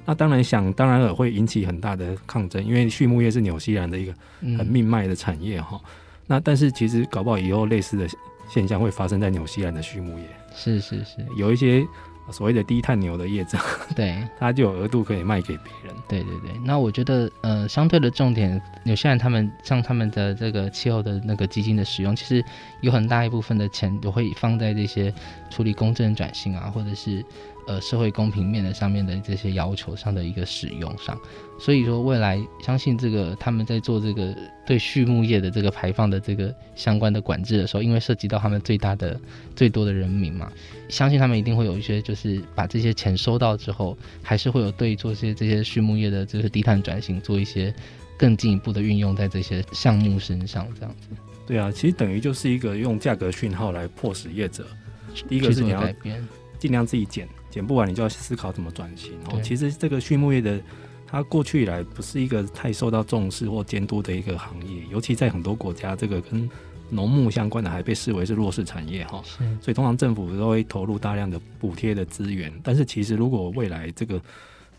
那当然想当然了，会引起很大的抗争，因为畜牧业是纽西兰的一个很命脉的产业哈。嗯、那但是其实搞不好以后类似的现象会发生在纽西兰的畜牧业。是是是，有一些所谓的低碳牛的业者，对，他就有额度可以卖给别人。对对对，那我觉得呃，相对的重点，纽西兰他们像他们的这个气候的那个基金的使用，其实有很大一部分的钱都会放在这些处理公正转型啊，或者是。呃，社会公平面的上面的这些要求上的一个使用上，所以说未来相信这个他们在做这个对畜牧业的这个排放的这个相关的管制的时候，因为涉及到他们最大的最多的人民嘛，相信他们一定会有一些就是把这些钱收到之后，还是会有对做些这些畜牧业的就是低碳转型做一些更进一步的运用在这些项目身上，这样子。对啊，其实等于就是一个用价格讯号来迫使业者，第一个是你要尽量自己减。减不完，你就要思考怎么转型。哦，对其实这个畜牧业的，它过去以来不是一个太受到重视或监督的一个行业，尤其在很多国家，这个跟农牧相关的还被视为是弱势产业哈。所以通常政府都会投入大量的补贴的资源，但是其实如果未来这个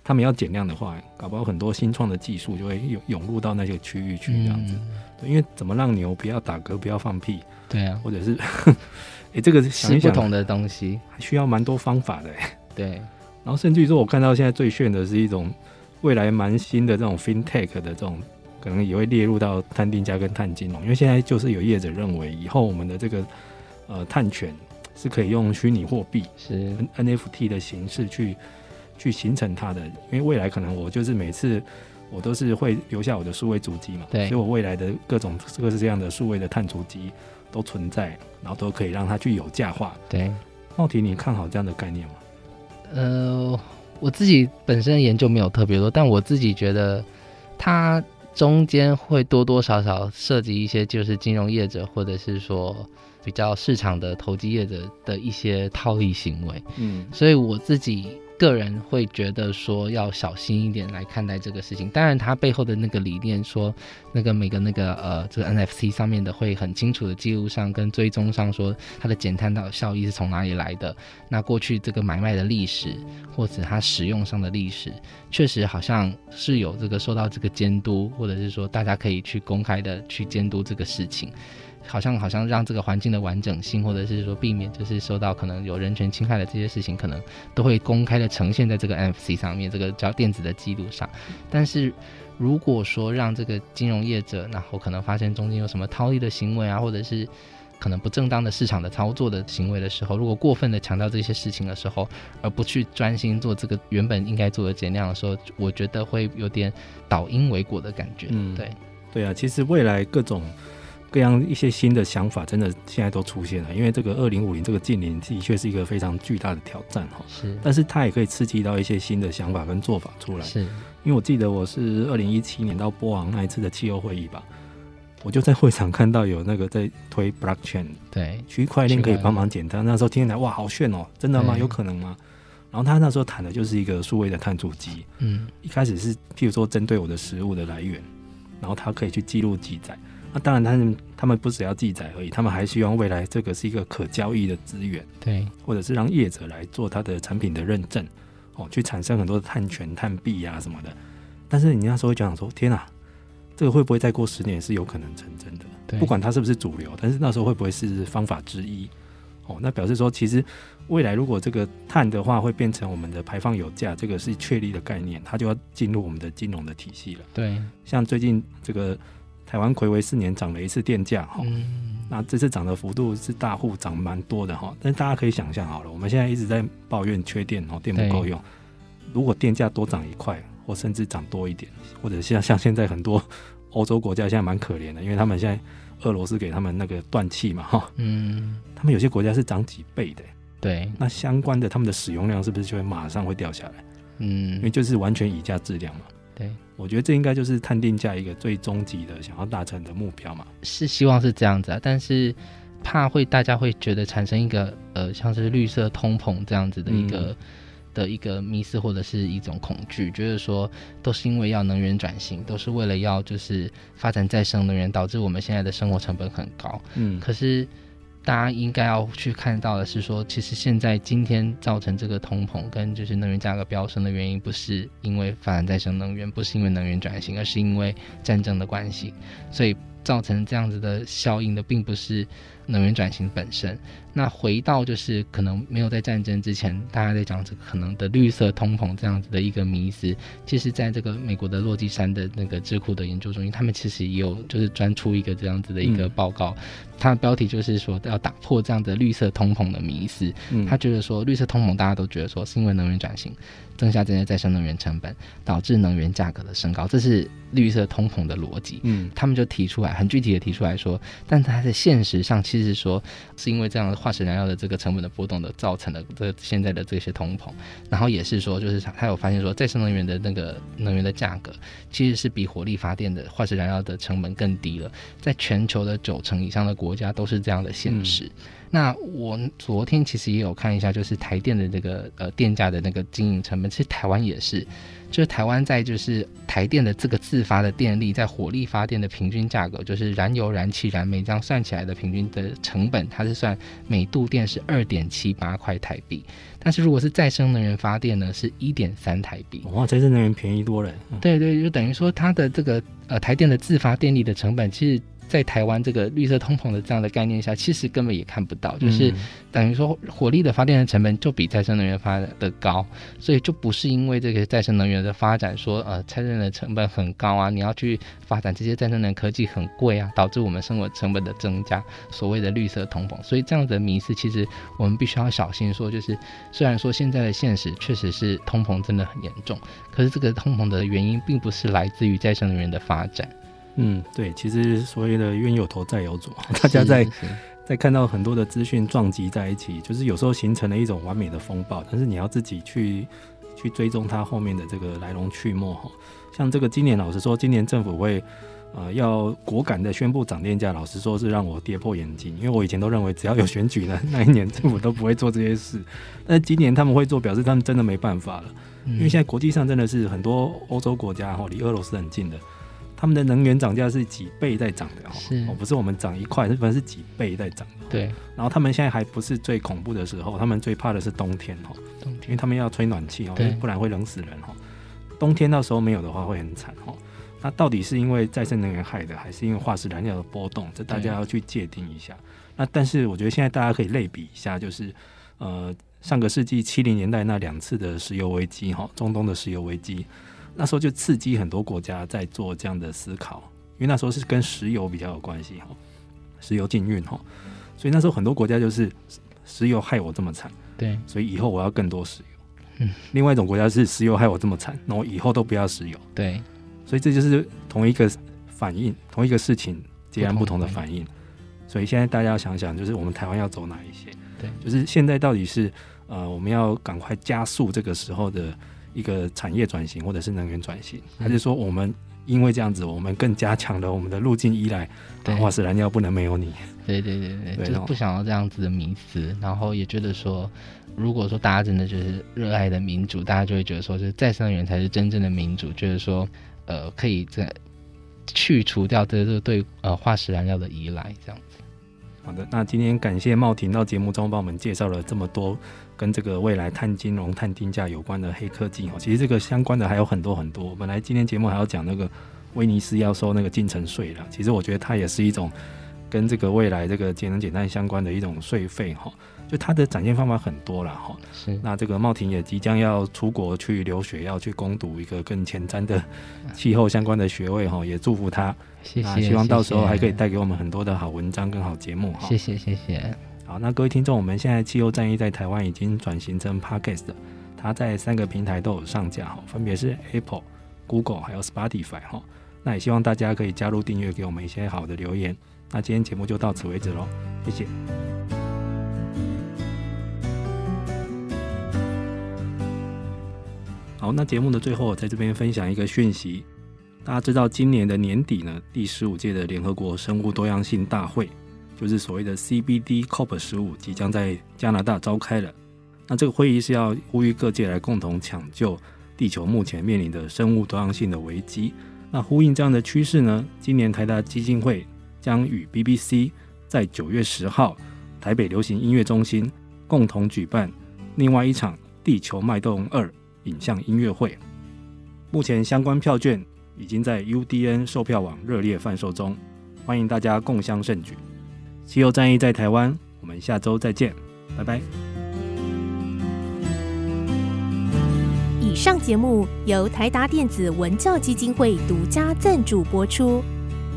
他们要减量的话，搞不好很多新创的技术就会涌涌入到那些区域去这样子。嗯对，因为怎么让牛不要打嗝、不要放屁，对啊，或者是哎、欸，这个想一想是不同的东西，还需要蛮多方法的。对，然后甚至于说，我看到现在最炫的是一种未来蛮新的这种 FinTech 的这种，可能也会列入到碳定价跟碳金融，因为现在就是有业者认为，以后我们的这个呃碳权是可以用虚拟货币是 NFT 的形式去去形成它的，因为未来可能我就是每次我都是会留下我的数位足迹嘛，对所以我未来的各种各式这样的数位的碳足迹都存在，然后都可以让它去有价化。对。茂婷，你看好这样的概念吗？呃，我自己本身研究没有特别多，但我自己觉得它中间会多多少少涉及一些，就是金融业者或者是说比较市场的投机业者的一些套利行为。嗯，所以我自己个人会觉得说要小心一点来看待这个事情。当然，它背后的那个理念说，那个每个那个呃这个 NFC 上面的会很清楚的记录上跟追踪上说它的减碳的效益是从哪里来的。那过去这个买卖的历史或者它使用上的历史，确实好像是有这个受到这个监督，或者是说大家可以去公开的去监督这个事情。好像好像让这个环境的完整性，或者是说避免就是受到可能有人权侵害的这些事情，可能都会公开的呈现在这个 NFC 上面，这个叫电子的记录上。但是如果说让这个金融业者，然后可能发现中间有什么套利的行为啊，或者是可能不正当的市场的操作的行为的时候，如果过分的强调这些事情的时候，而不去专心做这个原本应该做的减量的时候，我觉得会有点倒因为果的感觉。嗯，对，对啊，其实未来各种。各样一些新的想法，真的现在都出现了。因为这个二零五零这个近零的确是一个非常巨大的挑战哈。是，但是它也可以刺激到一些新的想法跟做法出来。是，因为我记得我是二零一七年到波昂那一次的气候会议吧，我就在会场看到有那个在推 blockchain，对，区块链可以帮忙简单。那时候听起来哇，好炫哦，真的吗？有可能吗？然后他那时候谈的就是一个数位的碳足迹。嗯，一开始是譬如说针对我的食物的来源，然后它可以去记录记载。那当然，他们他们不只要记载而已，他们还希望未来这个是一个可交易的资源，对，或者是让业者来做他的产品的认证，哦，去产生很多的碳权、碳币啊什么的。但是你那时候会讲说，天啊，这个会不会再过十年是有可能成真的？对，不管它是不是主流，但是那时候会不会是方法之一？哦，那表示说，其实未来如果这个碳的话会变成我们的排放有价，这个是确立的概念，它就要进入我们的金融的体系了。对，像最近这个。台湾睽违四年涨了一次电价哈，那这次涨的幅度是大户涨蛮多的哈，但是大家可以想象好了，我们现在一直在抱怨缺电哦，电不够用。如果电价多涨一块，或甚至涨多一点，或者像像现在很多欧洲国家现在蛮可怜的，因为他们现在俄罗斯给他们那个断气嘛哈，嗯，他们有些国家是涨几倍的，对，那相关的他们的使用量是不是就会马上会掉下来？嗯，因为就是完全以价质量嘛。对，我觉得这应该就是碳定价一个最终极的想要达成的目标嘛。是希望是这样子啊，但是怕会大家会觉得产生一个呃，像是绿色通膨这样子的一个、嗯、的一个迷思或者是一种恐惧，觉得说都是因为要能源转型，都是为了要就是发展再生能源，导致我们现在的生活成本很高。嗯，可是。大家应该要去看到的是说，其实现在今天造成这个通膨跟就是能源价格飙升的原因，不是因为发展再生能源，不是因为能源转型，而是因为战争的关系，所以造成这样子的效应的，并不是能源转型本身。那回到就是可能没有在战争之前，大家在讲这个可能的绿色通膨这样子的一个迷思，其实在这个美国的落基山的那个智库的研究中心，他们其实也有就是专出一个这样子的一个报告，它的标题就是说要打破这样的绿色通膨的迷思。他觉得说绿色通膨大家都觉得说是因为能源转型增加这些再生能源成本，导致能源价格的升高，这是绿色通膨的逻辑。嗯，他们就提出来很具体的提出来说，但它在现实上其实说是因为这样。化石燃料的这个成本的波动的造成的这现在的这些通膨，然后也是说，就是他有发现说，再生能源的那个能源的价格其实是比火力发电的化石燃料的成本更低了，在全球的九成以上的国家都是这样的现实。嗯那我昨天其实也有看一下，就是台电的这个呃电价的那个经营成本，其实台湾也是，就是台湾在就是台电的这个自发的电力，在火力发电的平均价格，就是燃油、燃气、燃煤这样算起来的平均的成本，它是算每度电是二点七八块台币，但是如果是再生能源发电呢，是一点三台币。哇，再生能源便宜多了。嗯、对对，就等于说它的这个呃台电的自发电力的成本，其实。在台湾这个绿色通膨的这样的概念下，其实根本也看不到，就是等于说火力的发电的成本就比再生能源发的高，所以就不是因为这个再生能源的发展说呃再生能源的成本很高啊，你要去发展这些再生能源科技很贵啊，导致我们生活成本的增加，所谓的绿色通膨。所以这样的迷思，其实我们必须要小心说，就是虽然说现在的现实确实是通膨真的很严重，可是这个通膨的原因并不是来自于再生能源的发展。嗯，对，其实所谓的冤有头债有主，大家在在看到很多的资讯撞击在一起，就是有时候形成了一种完美的风暴，但是你要自己去去追踪它后面的这个来龙去脉哈。像这个今年，老实说，今年政府会呃要果敢的宣布涨电价，老实说是让我跌破眼镜，因为我以前都认为只要有选举的那一年，政府都不会做这些事，但今年他们会做，表示他们真的没办法了，因为现在国际上真的是很多欧洲国家哈离俄罗斯很近的。他们的能源涨价是几倍在涨的哈，哦，不是我们涨一块，日本是几倍在涨。对，然后他们现在还不是最恐怖的时候，他们最怕的是冬天哈，冬天，因为他们要吹暖气哦，不然会冷死人哈。冬天到时候没有的话会很惨哈。那到底是因为再生能源害的，还是因为化石燃料的波动？这大家要去界定一下。那但是我觉得现在大家可以类比一下，就是呃上个世纪七零年代那两次的石油危机哈，中东的石油危机。那时候就刺激很多国家在做这样的思考，因为那时候是跟石油比较有关系哈，石油禁运哈，所以那时候很多国家就是石油害我这么惨，对，所以以后我要更多石油。嗯，另外一种国家是石油害我这么惨，那我以后都不要石油。对，所以这就是同一个反应，同一个事情截然不同的反应。所以现在大家要想想，就是我们台湾要走哪一些？对，就是现在到底是呃，我们要赶快加速这个时候的。一个产业转型，或者是能源转型，还是说我们因为这样子，我们更加强了我们的路径依赖？对，化石燃料不能没有你。对对对对，就是不想要这样子的迷思，然后也觉得说，如果说大家真的就是热爱的民主，大家就会觉得说，是再生能源才是真正的民主，就是说，呃，可以在去除掉这个对呃化石燃料的依赖，这样子。好的，那今天感谢茂婷到节目中帮我们介绍了这么多。跟这个未来碳金融、碳定价有关的黑科技哦，其实这个相关的还有很多很多。本来今天节目还要讲那个威尼斯要收那个进城税了，其实我觉得它也是一种跟这个未来这个节能减碳相关的一种税费哈。就他的展现方法很多了哈。是。那这个茂婷也即将要出国去留学，要去攻读一个更前瞻的气候相关的学位哈，也祝福他。谢谢。希望到时候还可以带给我们很多的好文章跟好节目哈。谢谢谢谢。好，那各位听众，我们现在气候战役在台湾已经转型成 Podcast，它在三个平台都有上架哈，分别是 Apple、Google 还有 Spotify 哈。那也希望大家可以加入订阅，给我们一些好的留言。那今天节目就到此为止喽，谢谢。好，那节目的最后，在这边分享一个讯息，大家知道今年的年底呢，第十五届的联合国生物多样性大会。就是所谓的 CBD COP 十五即将在加拿大召开了。那这个会议是要呼吁各界来共同抢救地球目前面临的生物多样性的危机。那呼应这样的趋势呢，今年台达基金会将与 BBC 在九月十号台北流行音乐中心共同举办另外一场《地球脉动二》影像音乐会。目前相关票券已经在 UDN 售票网热烈贩售中，欢迎大家共襄盛举。西游战役在台湾，我们下周再见，拜拜。以上节目由台达电子文教基金会独家赞助播出。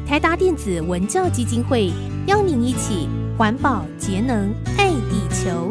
台达电子文教基金会邀您一起环保节能，爱地球。